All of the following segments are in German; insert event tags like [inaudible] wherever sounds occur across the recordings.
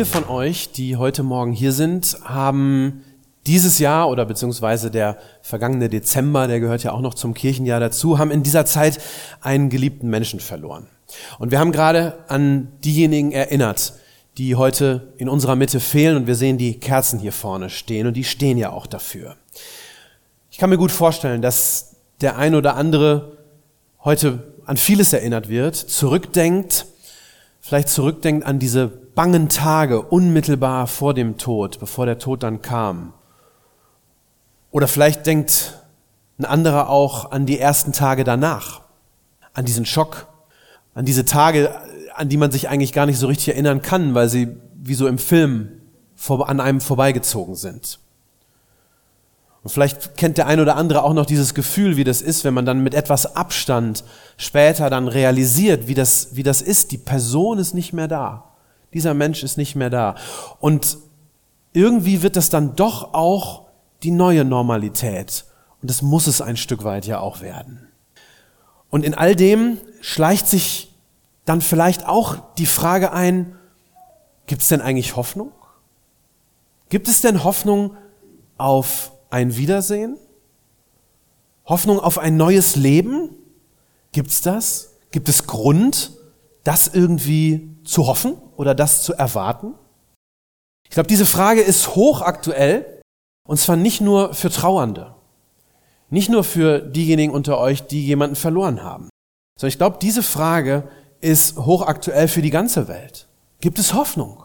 Viele von euch, die heute Morgen hier sind, haben dieses Jahr oder beziehungsweise der vergangene Dezember, der gehört ja auch noch zum Kirchenjahr dazu, haben in dieser Zeit einen geliebten Menschen verloren. Und wir haben gerade an diejenigen erinnert, die heute in unserer Mitte fehlen und wir sehen die Kerzen hier vorne stehen und die stehen ja auch dafür. Ich kann mir gut vorstellen, dass der ein oder andere heute an vieles erinnert wird, zurückdenkt, vielleicht zurückdenkt an diese bangen Tage unmittelbar vor dem Tod, bevor der Tod dann kam. Oder vielleicht denkt ein anderer auch an die ersten Tage danach, an diesen Schock, an diese Tage, an die man sich eigentlich gar nicht so richtig erinnern kann, weil sie wie so im Film an einem vorbeigezogen sind. Und vielleicht kennt der ein oder andere auch noch dieses Gefühl, wie das ist, wenn man dann mit etwas Abstand später dann realisiert, wie das, wie das ist. Die Person ist nicht mehr da. Dieser Mensch ist nicht mehr da. Und irgendwie wird das dann doch auch die neue Normalität. Und das muss es ein Stück weit ja auch werden. Und in all dem schleicht sich dann vielleicht auch die Frage ein, gibt es denn eigentlich Hoffnung? Gibt es denn Hoffnung auf ein Wiedersehen? Hoffnung auf ein neues Leben? Gibt's das? Gibt es Grund, das irgendwie zu hoffen oder das zu erwarten? Ich glaube, diese Frage ist hochaktuell und zwar nicht nur für Trauernde, nicht nur für diejenigen unter euch, die jemanden verloren haben, sondern ich glaube, diese Frage ist hochaktuell für die ganze Welt. Gibt es Hoffnung?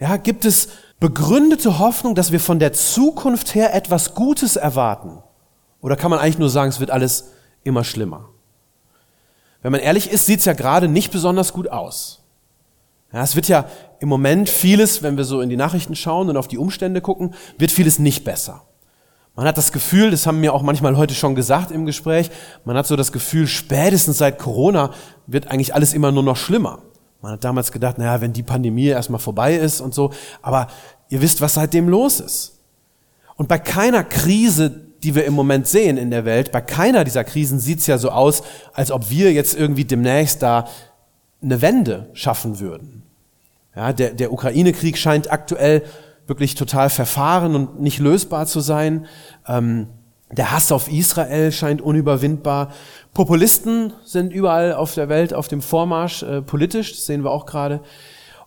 Ja, gibt es begründete Hoffnung, dass wir von der Zukunft her etwas Gutes erwarten? Oder kann man eigentlich nur sagen, es wird alles immer schlimmer? Wenn man ehrlich ist, sieht es ja gerade nicht besonders gut aus. Ja, es wird ja im Moment vieles, wenn wir so in die Nachrichten schauen und auf die Umstände gucken, wird vieles nicht besser. Man hat das Gefühl, das haben mir auch manchmal heute schon gesagt im Gespräch, man hat so das Gefühl, spätestens seit Corona wird eigentlich alles immer nur noch schlimmer. Man hat damals gedacht, naja, wenn die Pandemie erstmal vorbei ist und so, aber ihr wisst, was seitdem los ist. Und bei keiner Krise, die wir im Moment sehen in der Welt, bei keiner dieser Krisen sieht es ja so aus, als ob wir jetzt irgendwie demnächst da eine Wende schaffen würden. Ja, der, der Ukraine-Krieg scheint aktuell wirklich total verfahren und nicht lösbar zu sein. Ähm, der Hass auf Israel scheint unüberwindbar. Populisten sind überall auf der Welt auf dem Vormarsch, äh, politisch, das sehen wir auch gerade.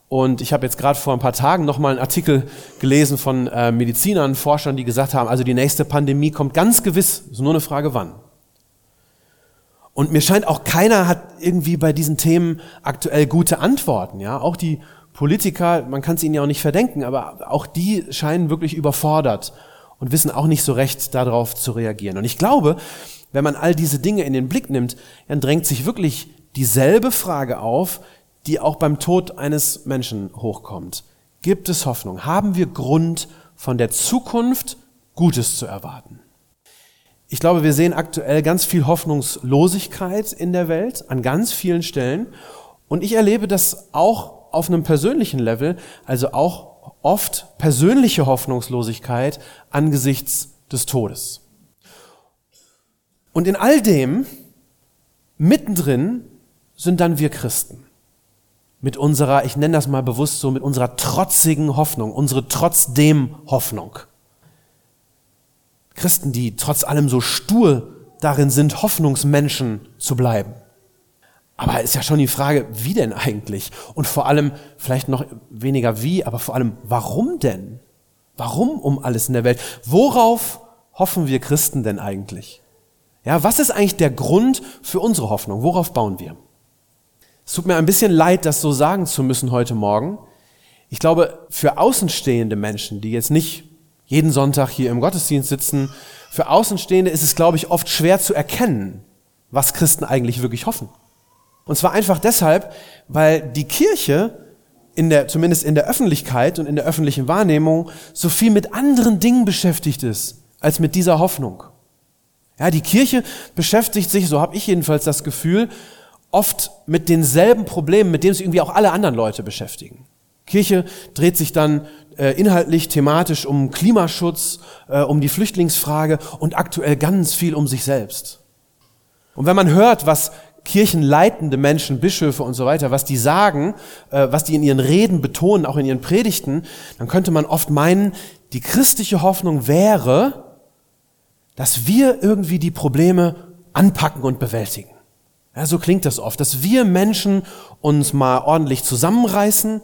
Und ich habe jetzt gerade vor ein paar Tagen nochmal einen Artikel gelesen von äh, Medizinern, Forschern, die gesagt haben, also die nächste Pandemie kommt ganz gewiss, ist nur eine Frage wann. Und mir scheint auch keiner hat irgendwie bei diesen Themen aktuell gute Antworten. Ja, auch die Politiker, man kann es ihnen ja auch nicht verdenken, aber auch die scheinen wirklich überfordert und wissen auch nicht so recht darauf zu reagieren. Und ich glaube, wenn man all diese Dinge in den Blick nimmt, dann drängt sich wirklich dieselbe Frage auf, die auch beim Tod eines Menschen hochkommt. Gibt es Hoffnung? Haben wir Grund, von der Zukunft Gutes zu erwarten? Ich glaube, wir sehen aktuell ganz viel Hoffnungslosigkeit in der Welt an ganz vielen Stellen. Und ich erlebe das auch auf einem persönlichen Level, also auch oft persönliche Hoffnungslosigkeit angesichts des Todes. Und in all dem, mittendrin, sind dann wir Christen. Mit unserer, ich nenne das mal bewusst so, mit unserer trotzigen Hoffnung, unsere trotzdem Hoffnung. Christen, die trotz allem so stur darin sind, Hoffnungsmenschen zu bleiben. Aber ist ja schon die Frage, wie denn eigentlich? Und vor allem, vielleicht noch weniger wie, aber vor allem, warum denn? Warum um alles in der Welt? Worauf hoffen wir Christen denn eigentlich? Ja, was ist eigentlich der Grund für unsere Hoffnung? Worauf bauen wir? Es tut mir ein bisschen leid, das so sagen zu müssen heute Morgen. Ich glaube, für außenstehende Menschen, die jetzt nicht jeden Sonntag hier im Gottesdienst sitzen, für Außenstehende ist es, glaube ich, oft schwer zu erkennen, was Christen eigentlich wirklich hoffen. Und zwar einfach deshalb, weil die Kirche in der, zumindest in der Öffentlichkeit und in der öffentlichen Wahrnehmung so viel mit anderen Dingen beschäftigt ist, als mit dieser Hoffnung. Ja, die Kirche beschäftigt sich, so habe ich jedenfalls das Gefühl, oft mit denselben Problemen, mit denen sich irgendwie auch alle anderen Leute beschäftigen. Kirche dreht sich dann äh, inhaltlich, thematisch um Klimaschutz, äh, um die Flüchtlingsfrage und aktuell ganz viel um sich selbst. Und wenn man hört, was kirchenleitende Menschen, Bischöfe und so weiter, was die sagen, äh, was die in ihren Reden betonen, auch in ihren Predigten, dann könnte man oft meinen, die christliche Hoffnung wäre, dass wir irgendwie die Probleme anpacken und bewältigen. Ja, so klingt das oft, dass wir Menschen uns mal ordentlich zusammenreißen,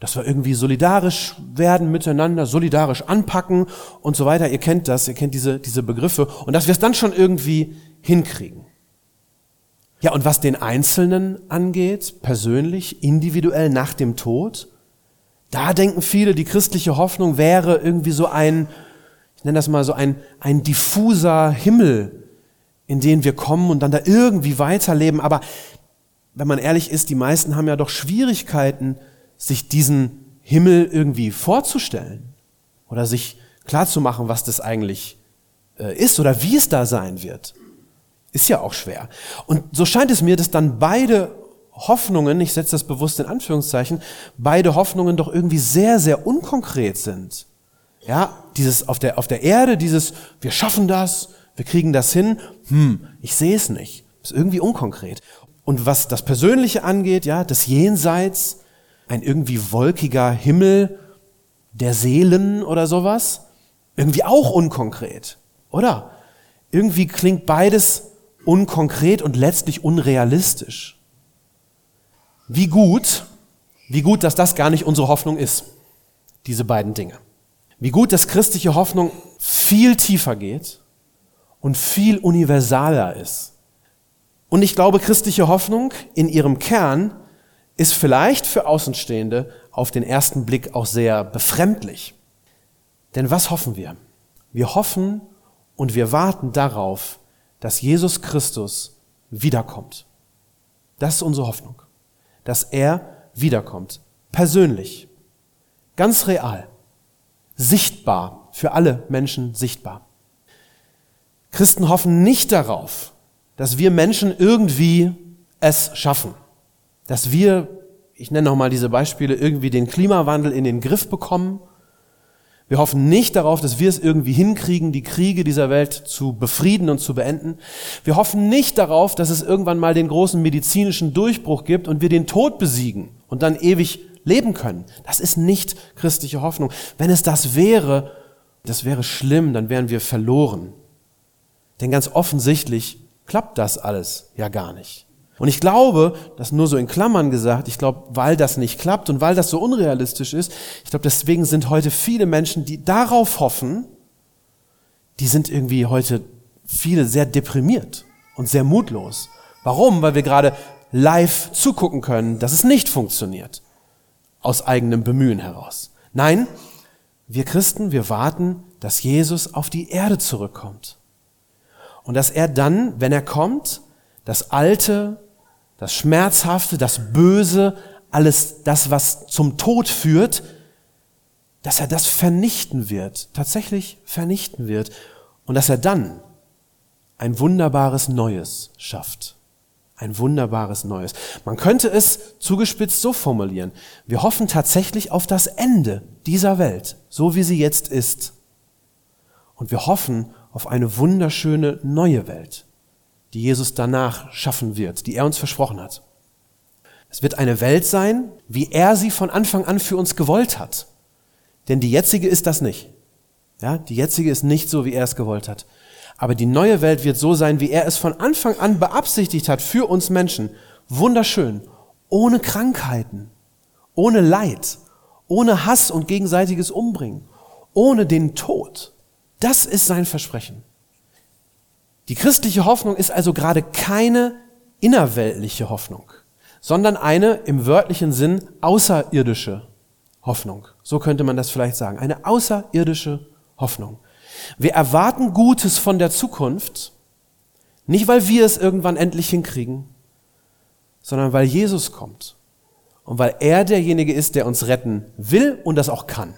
dass wir irgendwie solidarisch werden miteinander, solidarisch anpacken und so weiter. Ihr kennt das, ihr kennt diese, diese Begriffe und dass wir es dann schon irgendwie hinkriegen. Ja, und was den Einzelnen angeht, persönlich, individuell nach dem Tod, da denken viele, die christliche Hoffnung wäre irgendwie so ein, ich nenne das mal so ein, ein diffuser Himmel, in den wir kommen und dann da irgendwie weiterleben. Aber wenn man ehrlich ist, die meisten haben ja doch Schwierigkeiten, sich diesen Himmel irgendwie vorzustellen oder sich klarzumachen, was das eigentlich äh, ist oder wie es da sein wird. Ist ja auch schwer. Und so scheint es mir, dass dann beide Hoffnungen, ich setze das bewusst in Anführungszeichen, beide Hoffnungen doch irgendwie sehr, sehr unkonkret sind. Ja, dieses auf der, auf der Erde, dieses, wir schaffen das, wir kriegen das hin, hm, ich sehe es nicht. Ist irgendwie unkonkret. Und was das Persönliche angeht, ja, das Jenseits, ein irgendwie wolkiger Himmel der Seelen oder sowas, irgendwie auch unkonkret, oder? Irgendwie klingt beides unkonkret und letztlich unrealistisch. Wie gut, wie gut, dass das gar nicht unsere Hoffnung ist, diese beiden Dinge. Wie gut, dass christliche Hoffnung viel tiefer geht und viel universaler ist. Und ich glaube, christliche Hoffnung in ihrem Kern ist vielleicht für Außenstehende auf den ersten Blick auch sehr befremdlich. Denn was hoffen wir? Wir hoffen und wir warten darauf, dass Jesus Christus wiederkommt. Das ist unsere Hoffnung, dass er wiederkommt, persönlich, ganz real, sichtbar, für alle Menschen sichtbar. Christen hoffen nicht darauf, dass wir Menschen irgendwie es schaffen, dass wir, ich nenne nochmal diese Beispiele, irgendwie den Klimawandel in den Griff bekommen wir hoffen nicht darauf, dass wir es irgendwie hinkriegen, die Kriege dieser Welt zu befrieden und zu beenden. Wir hoffen nicht darauf, dass es irgendwann mal den großen medizinischen Durchbruch gibt und wir den Tod besiegen und dann ewig leben können. Das ist nicht christliche Hoffnung. Wenn es das wäre, das wäre schlimm, dann wären wir verloren. Denn ganz offensichtlich klappt das alles ja gar nicht. Und ich glaube, das nur so in Klammern gesagt, ich glaube, weil das nicht klappt und weil das so unrealistisch ist, ich glaube, deswegen sind heute viele Menschen, die darauf hoffen, die sind irgendwie heute viele sehr deprimiert und sehr mutlos. Warum? Weil wir gerade live zugucken können, dass es nicht funktioniert. Aus eigenem Bemühen heraus. Nein, wir Christen, wir warten, dass Jesus auf die Erde zurückkommt. Und dass er dann, wenn er kommt, das Alte das Schmerzhafte, das Böse, alles das, was zum Tod führt, dass er das vernichten wird, tatsächlich vernichten wird und dass er dann ein wunderbares Neues schafft. Ein wunderbares Neues. Man könnte es zugespitzt so formulieren. Wir hoffen tatsächlich auf das Ende dieser Welt, so wie sie jetzt ist. Und wir hoffen auf eine wunderschöne neue Welt die Jesus danach schaffen wird, die er uns versprochen hat. Es wird eine Welt sein, wie er sie von Anfang an für uns gewollt hat. Denn die jetzige ist das nicht. Ja, die jetzige ist nicht so, wie er es gewollt hat. Aber die neue Welt wird so sein, wie er es von Anfang an beabsichtigt hat für uns Menschen. Wunderschön. Ohne Krankheiten. Ohne Leid. Ohne Hass und gegenseitiges Umbringen. Ohne den Tod. Das ist sein Versprechen. Die christliche Hoffnung ist also gerade keine innerweltliche Hoffnung, sondern eine im wörtlichen Sinn außerirdische Hoffnung. So könnte man das vielleicht sagen. Eine außerirdische Hoffnung. Wir erwarten Gutes von der Zukunft, nicht weil wir es irgendwann endlich hinkriegen, sondern weil Jesus kommt und weil er derjenige ist, der uns retten will und das auch kann.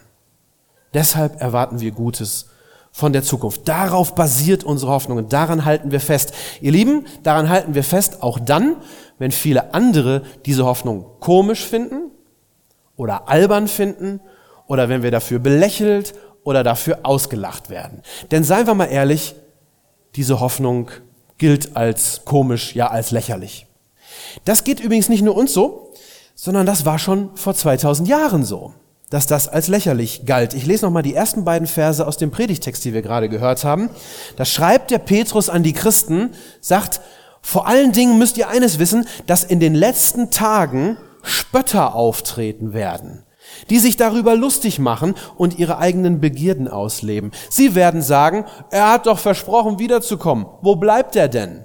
Deshalb erwarten wir Gutes von der Zukunft. Darauf basiert unsere Hoffnung und daran halten wir fest. Ihr Lieben, daran halten wir fest, auch dann, wenn viele andere diese Hoffnung komisch finden oder albern finden oder wenn wir dafür belächelt oder dafür ausgelacht werden. Denn seien wir mal ehrlich, diese Hoffnung gilt als komisch, ja als lächerlich. Das geht übrigens nicht nur uns so, sondern das war schon vor 2000 Jahren so dass das als lächerlich galt. Ich lese nochmal die ersten beiden Verse aus dem Predigtext, die wir gerade gehört haben. Da schreibt der Petrus an die Christen, sagt, vor allen Dingen müsst ihr eines wissen, dass in den letzten Tagen Spötter auftreten werden, die sich darüber lustig machen und ihre eigenen Begierden ausleben. Sie werden sagen, er hat doch versprochen, wiederzukommen. Wo bleibt er denn?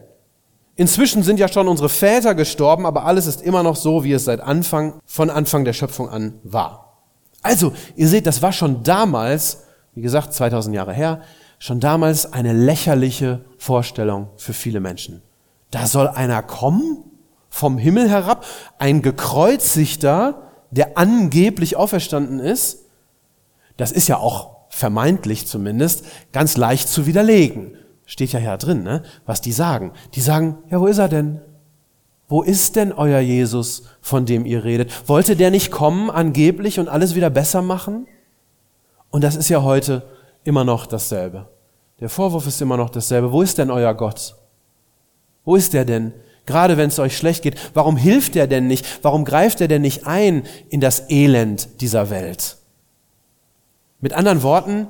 Inzwischen sind ja schon unsere Väter gestorben, aber alles ist immer noch so, wie es seit Anfang, von Anfang der Schöpfung an war. Also, ihr seht, das war schon damals, wie gesagt, 2000 Jahre her, schon damals eine lächerliche Vorstellung für viele Menschen. Da soll einer kommen, vom Himmel herab, ein gekreuzigter, der angeblich auferstanden ist. Das ist ja auch vermeintlich zumindest ganz leicht zu widerlegen. Steht ja hier drin, ne? was die sagen. Die sagen, ja, wo ist er denn? Wo ist denn euer Jesus, von dem ihr redet? Wollte der nicht kommen angeblich und alles wieder besser machen? Und das ist ja heute immer noch dasselbe. Der Vorwurf ist immer noch dasselbe. Wo ist denn euer Gott? Wo ist er denn? Gerade wenn es euch schlecht geht, warum hilft er denn nicht? Warum greift er denn nicht ein in das Elend dieser Welt? Mit anderen Worten,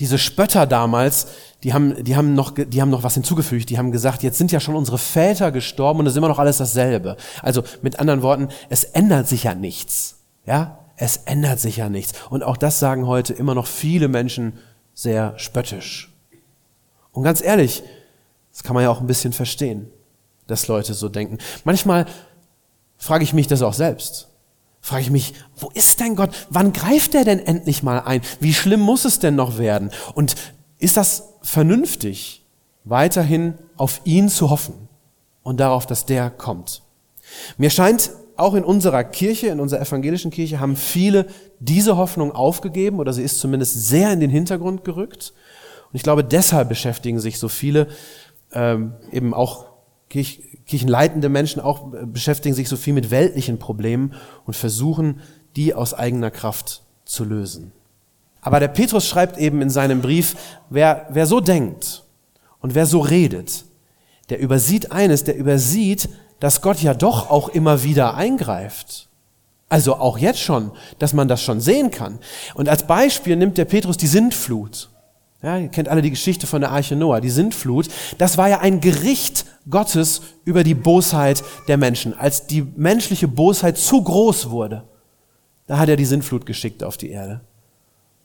diese Spötter damals, die haben, die haben noch, die haben noch was hinzugefügt. Die haben gesagt, jetzt sind ja schon unsere Väter gestorben und es ist immer noch alles dasselbe. Also mit anderen Worten, es ändert sich ja nichts. Ja, es ändert sich ja nichts. Und auch das sagen heute immer noch viele Menschen sehr spöttisch. Und ganz ehrlich, das kann man ja auch ein bisschen verstehen, dass Leute so denken. Manchmal frage ich mich das auch selbst frage ich mich, wo ist denn Gott? Wann greift er denn endlich mal ein? Wie schlimm muss es denn noch werden? Und ist das vernünftig, weiterhin auf ihn zu hoffen und darauf, dass der kommt? Mir scheint, auch in unserer Kirche, in unserer evangelischen Kirche, haben viele diese Hoffnung aufgegeben oder sie ist zumindest sehr in den Hintergrund gerückt. Und ich glaube, deshalb beschäftigen sich so viele ähm, eben auch kirchenleitende Menschen auch äh, beschäftigen sich so viel mit weltlichen Problemen und versuchen, die aus eigener Kraft zu lösen. Aber der Petrus schreibt eben in seinem Brief, wer, wer so denkt und wer so redet, der übersieht eines, der übersieht, dass Gott ja doch auch immer wieder eingreift. Also auch jetzt schon, dass man das schon sehen kann. Und als Beispiel nimmt der Petrus die Sintflut. Ja, ihr kennt alle die Geschichte von der Arche Noah, die Sintflut. Das war ja ein Gericht Gottes über die Bosheit der Menschen. Als die menschliche Bosheit zu groß wurde, da hat er die Sintflut geschickt auf die Erde.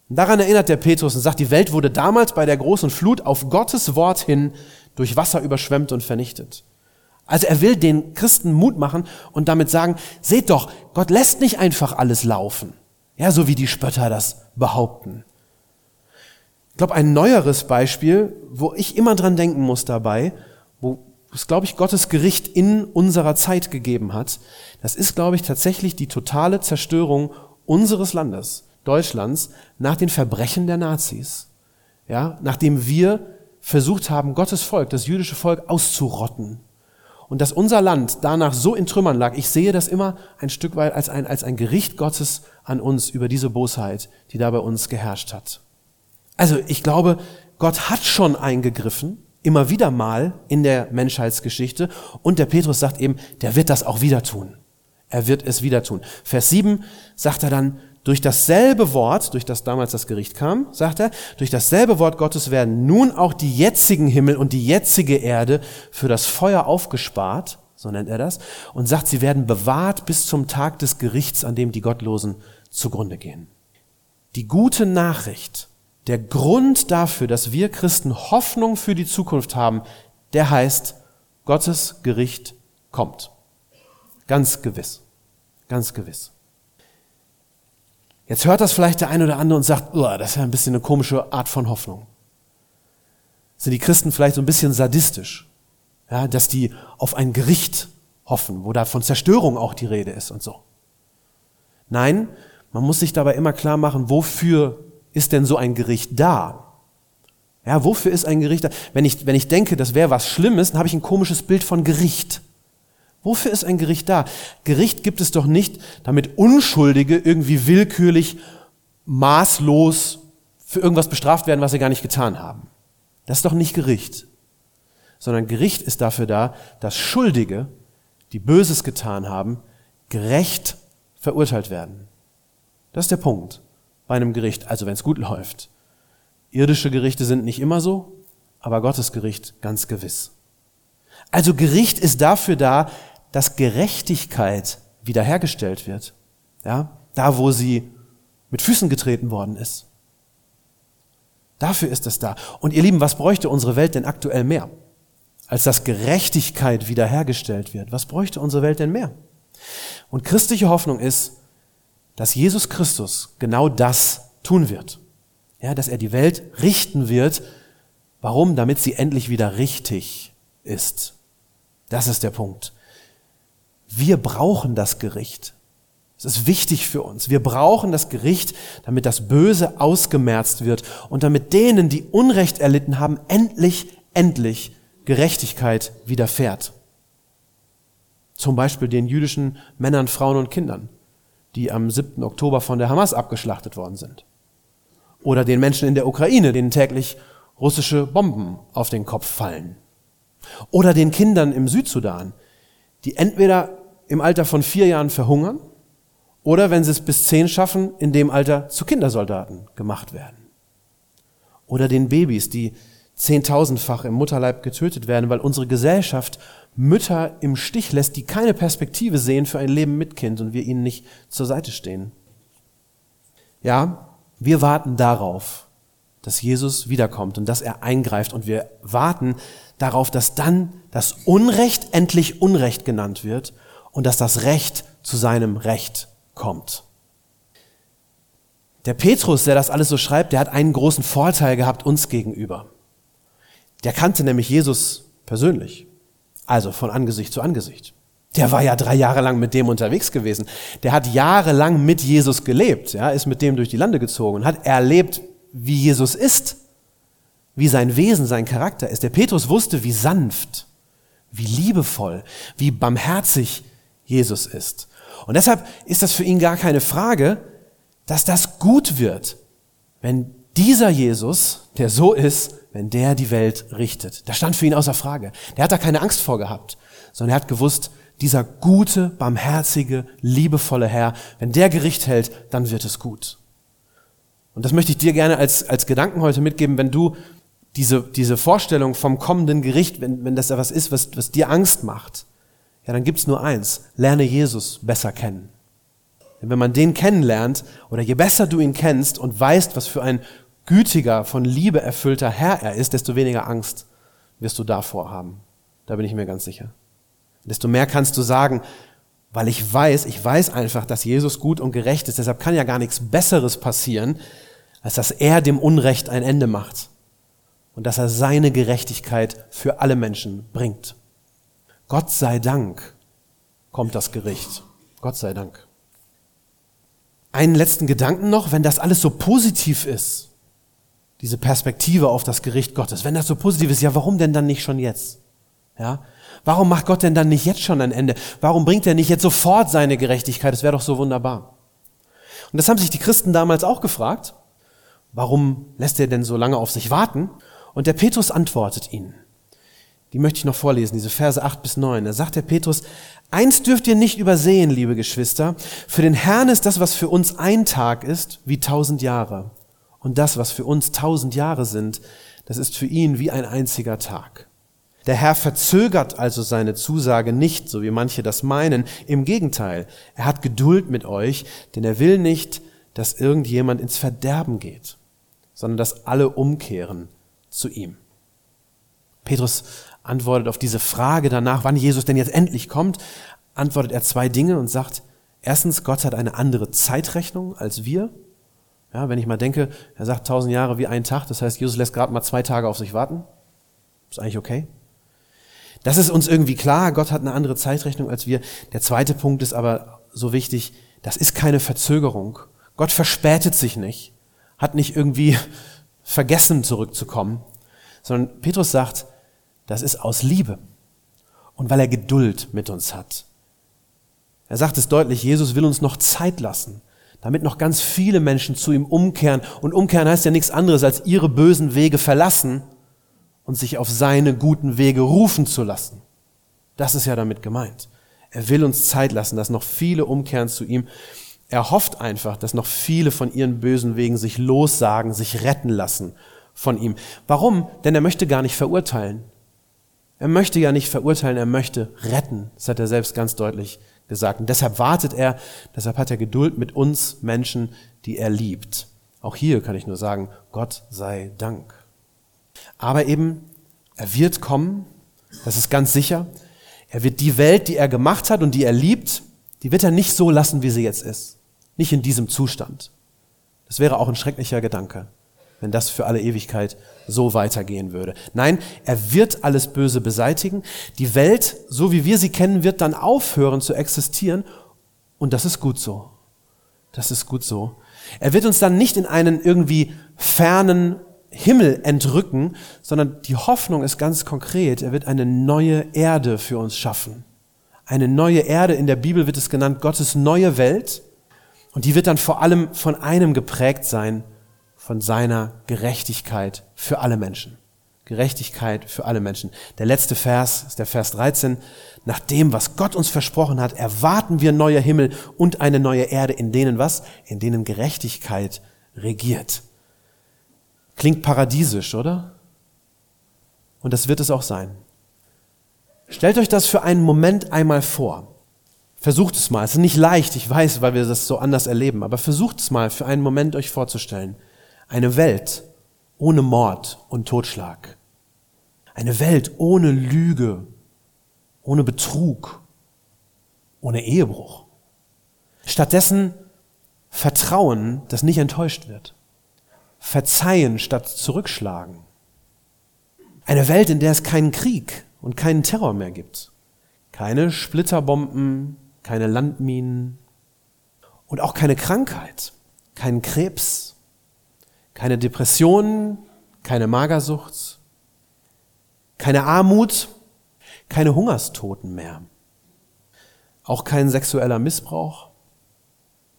Und daran erinnert der Petrus und sagt, die Welt wurde damals bei der großen Flut auf Gottes Wort hin durch Wasser überschwemmt und vernichtet. Also er will den Christen Mut machen und damit sagen, seht doch, Gott lässt nicht einfach alles laufen. Ja, so wie die Spötter das behaupten. Ich glaube, ein neueres Beispiel, wo ich immer dran denken muss dabei, wo es, glaube ich, Gottes Gericht in unserer Zeit gegeben hat, das ist, glaube ich, tatsächlich die totale Zerstörung unseres Landes, Deutschlands, nach den Verbrechen der Nazis. Ja, nachdem wir versucht haben, Gottes Volk, das jüdische Volk auszurotten. Und dass unser Land danach so in Trümmern lag, ich sehe das immer ein Stück weit als ein, als ein Gericht Gottes an uns über diese Bosheit, die da bei uns geherrscht hat. Also ich glaube, Gott hat schon eingegriffen, immer wieder mal in der Menschheitsgeschichte. Und der Petrus sagt eben, der wird das auch wieder tun. Er wird es wieder tun. Vers 7 sagt er dann, durch dasselbe Wort, durch das damals das Gericht kam, sagt er, durch dasselbe Wort Gottes werden nun auch die jetzigen Himmel und die jetzige Erde für das Feuer aufgespart, so nennt er das, und sagt, sie werden bewahrt bis zum Tag des Gerichts, an dem die Gottlosen zugrunde gehen. Die gute Nachricht der Grund dafür, dass wir Christen Hoffnung für die Zukunft haben, der heißt, Gottes Gericht kommt. Ganz gewiss. Ganz gewiss. Jetzt hört das vielleicht der eine oder andere und sagt, das ist ja ein bisschen eine komische Art von Hoffnung. Sind die Christen vielleicht so ein bisschen sadistisch? Ja, dass die auf ein Gericht hoffen, wo da von Zerstörung auch die Rede ist und so. Nein, man muss sich dabei immer klar machen, wofür ist denn so ein Gericht da? Ja, wofür ist ein Gericht da? Wenn ich, wenn ich denke, das wäre was Schlimmes, dann habe ich ein komisches Bild von Gericht. Wofür ist ein Gericht da? Gericht gibt es doch nicht, damit Unschuldige irgendwie willkürlich, maßlos für irgendwas bestraft werden, was sie gar nicht getan haben. Das ist doch nicht Gericht. Sondern Gericht ist dafür da, dass Schuldige, die Böses getan haben, gerecht verurteilt werden. Das ist der Punkt bei einem Gericht, also wenn es gut läuft. Irdische Gerichte sind nicht immer so, aber Gottes Gericht ganz gewiss. Also Gericht ist dafür da, dass Gerechtigkeit wiederhergestellt wird. Ja, da wo sie mit Füßen getreten worden ist. Dafür ist es da. Und ihr Lieben, was bräuchte unsere Welt denn aktuell mehr? Als dass Gerechtigkeit wiederhergestellt wird. Was bräuchte unsere Welt denn mehr? Und christliche Hoffnung ist, dass Jesus Christus genau das tun wird. Ja, dass er die Welt richten wird. Warum? Damit sie endlich wieder richtig ist. Das ist der Punkt. Wir brauchen das Gericht. Es ist wichtig für uns. Wir brauchen das Gericht, damit das Böse ausgemerzt wird und damit denen, die Unrecht erlitten haben, endlich, endlich Gerechtigkeit widerfährt. Zum Beispiel den jüdischen Männern, Frauen und Kindern, die am 7. Oktober von der Hamas abgeschlachtet worden sind. Oder den Menschen in der Ukraine, denen täglich russische Bomben auf den Kopf fallen. Oder den Kindern im Südsudan, die entweder im Alter von vier Jahren verhungern oder wenn sie es bis zehn schaffen, in dem Alter zu Kindersoldaten gemacht werden. Oder den Babys, die zehntausendfach im Mutterleib getötet werden, weil unsere Gesellschaft Mütter im Stich lässt, die keine Perspektive sehen für ein Leben mit Kind und wir ihnen nicht zur Seite stehen. Ja, wir warten darauf, dass Jesus wiederkommt und dass er eingreift und wir warten darauf, dass dann das Unrecht endlich Unrecht genannt wird und dass das Recht zu seinem Recht kommt. Der Petrus, der das alles so schreibt, der hat einen großen Vorteil gehabt uns gegenüber. Der kannte nämlich Jesus persönlich, also von Angesicht zu Angesicht. Der war ja drei Jahre lang mit dem unterwegs gewesen. Der hat jahrelang mit Jesus gelebt, ja, ist mit dem durch die Lande gezogen, hat erlebt, wie Jesus ist, wie sein Wesen, sein Charakter ist. Der Petrus wusste, wie sanft, wie liebevoll, wie barmherzig Jesus ist. Und deshalb ist das für ihn gar keine Frage, dass das gut wird, wenn dieser Jesus, der so ist, wenn der die Welt richtet. Das stand für ihn außer Frage. Der hat da keine Angst vor gehabt, sondern er hat gewusst, dieser gute, barmherzige, liebevolle Herr, wenn der Gericht hält, dann wird es gut. Und das möchte ich dir gerne als, als Gedanken heute mitgeben, wenn du diese, diese Vorstellung vom kommenden Gericht, wenn, wenn das etwas ist, was, was dir Angst macht, ja, dann gibt's nur eins. Lerne Jesus besser kennen. Denn wenn man den kennenlernt, oder je besser du ihn kennst und weißt, was für ein gütiger, von Liebe erfüllter Herr er ist, desto weniger Angst wirst du davor haben. Da bin ich mir ganz sicher. Desto mehr kannst du sagen, weil ich weiß, ich weiß einfach, dass Jesus gut und gerecht ist. Deshalb kann ja gar nichts Besseres passieren, als dass er dem Unrecht ein Ende macht und dass er seine Gerechtigkeit für alle Menschen bringt. Gott sei Dank kommt das Gericht. Gott sei Dank. Einen letzten Gedanken noch, wenn das alles so positiv ist, diese Perspektive auf das Gericht Gottes, wenn das so positiv ist, ja, warum denn dann nicht schon jetzt? Ja? Warum macht Gott denn dann nicht jetzt schon ein Ende? Warum bringt er nicht jetzt sofort seine Gerechtigkeit? Das wäre doch so wunderbar. Und das haben sich die Christen damals auch gefragt. Warum lässt er denn so lange auf sich warten? Und der Petrus antwortet ihnen. Die möchte ich noch vorlesen, diese Verse 8 bis 9. Da sagt der Petrus, eins dürft ihr nicht übersehen, liebe Geschwister. Für den Herrn ist das, was für uns ein Tag ist, wie tausend Jahre. Und das, was für uns tausend Jahre sind, das ist für ihn wie ein einziger Tag. Der Herr verzögert also seine Zusage nicht, so wie manche das meinen. Im Gegenteil, er hat Geduld mit euch, denn er will nicht, dass irgendjemand ins Verderben geht, sondern dass alle umkehren zu ihm. Petrus antwortet auf diese Frage danach, wann Jesus denn jetzt endlich kommt, antwortet er zwei Dinge und sagt, erstens, Gott hat eine andere Zeitrechnung als wir. Ja, wenn ich mal denke, er sagt tausend Jahre wie ein Tag, das heißt, Jesus lässt gerade mal zwei Tage auf sich warten. Ist eigentlich okay. Das ist uns irgendwie klar, Gott hat eine andere Zeitrechnung als wir. Der zweite Punkt ist aber so wichtig, Das ist keine Verzögerung. Gott verspätet sich nicht, hat nicht irgendwie [laughs] vergessen zurückzukommen, sondern Petrus sagt, das ist aus Liebe und weil er Geduld mit uns hat. Er sagt es deutlich, Jesus will uns noch Zeit lassen, damit noch ganz viele Menschen zu ihm umkehren. Und umkehren heißt ja nichts anderes, als ihre bösen Wege verlassen und sich auf seine guten Wege rufen zu lassen. Das ist ja damit gemeint. Er will uns Zeit lassen, dass noch viele umkehren zu ihm. Er hofft einfach, dass noch viele von ihren bösen Wegen sich lossagen, sich retten lassen von ihm. Warum? Denn er möchte gar nicht verurteilen. Er möchte ja nicht verurteilen, er möchte retten. Das hat er selbst ganz deutlich gesagt. Und deshalb wartet er, deshalb hat er Geduld mit uns Menschen, die er liebt. Auch hier kann ich nur sagen, Gott sei Dank. Aber eben, er wird kommen, das ist ganz sicher. Er wird die Welt, die er gemacht hat und die er liebt, die wird er nicht so lassen, wie sie jetzt ist. Nicht in diesem Zustand. Das wäre auch ein schrecklicher Gedanke wenn das für alle Ewigkeit so weitergehen würde. Nein, er wird alles Böse beseitigen. Die Welt, so wie wir sie kennen, wird dann aufhören zu existieren. Und das ist gut so. Das ist gut so. Er wird uns dann nicht in einen irgendwie fernen Himmel entrücken, sondern die Hoffnung ist ganz konkret. Er wird eine neue Erde für uns schaffen. Eine neue Erde, in der Bibel wird es genannt, Gottes neue Welt. Und die wird dann vor allem von einem geprägt sein, von seiner Gerechtigkeit für alle Menschen. Gerechtigkeit für alle Menschen. Der letzte Vers ist der Vers 13. Nach dem, was Gott uns versprochen hat, erwarten wir neue Himmel und eine neue Erde, in denen was? In denen Gerechtigkeit regiert. Klingt paradiesisch, oder? Und das wird es auch sein. Stellt euch das für einen Moment einmal vor. Versucht es mal. Es ist nicht leicht, ich weiß, weil wir das so anders erleben, aber versucht es mal für einen Moment euch vorzustellen. Eine Welt ohne Mord und Totschlag. Eine Welt ohne Lüge, ohne Betrug, ohne Ehebruch. Stattdessen Vertrauen, das nicht enttäuscht wird. Verzeihen statt zurückschlagen. Eine Welt, in der es keinen Krieg und keinen Terror mehr gibt. Keine Splitterbomben, keine Landminen und auch keine Krankheit, keinen Krebs, keine Depressionen, keine Magersucht, keine Armut, keine Hungerstoten mehr. Auch kein sexueller Missbrauch,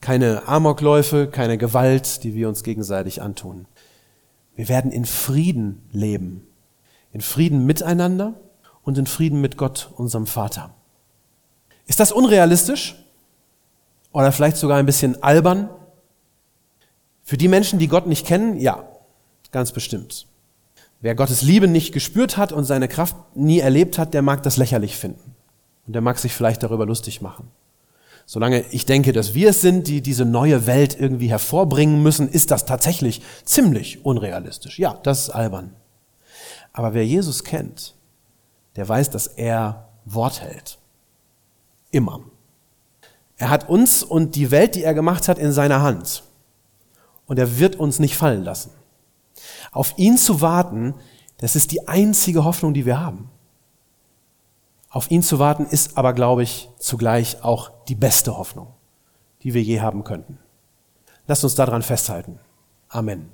keine Amokläufe, keine Gewalt, die wir uns gegenseitig antun. Wir werden in Frieden leben. In Frieden miteinander und in Frieden mit Gott, unserem Vater. Ist das unrealistisch? Oder vielleicht sogar ein bisschen albern? Für die Menschen, die Gott nicht kennen, ja, ganz bestimmt. Wer Gottes Liebe nicht gespürt hat und seine Kraft nie erlebt hat, der mag das lächerlich finden. Und der mag sich vielleicht darüber lustig machen. Solange ich denke, dass wir es sind, die diese neue Welt irgendwie hervorbringen müssen, ist das tatsächlich ziemlich unrealistisch. Ja, das ist albern. Aber wer Jesus kennt, der weiß, dass er Wort hält. Immer. Er hat uns und die Welt, die er gemacht hat, in seiner Hand und er wird uns nicht fallen lassen. Auf ihn zu warten, das ist die einzige Hoffnung, die wir haben. Auf ihn zu warten ist aber, glaube ich, zugleich auch die beste Hoffnung, die wir je haben könnten. Lasst uns daran festhalten. Amen.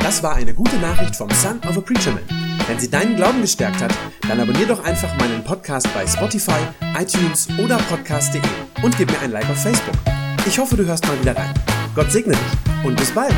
Das war eine gute Nachricht vom Son of a Preacher Man. Wenn sie deinen Glauben gestärkt hat, dann abonnier doch einfach meinen Podcast bei Spotify, iTunes oder podcast.de und gib mir ein Like auf Facebook. Ich hoffe, du hörst mal wieder rein. Gott segne dich und bis bald.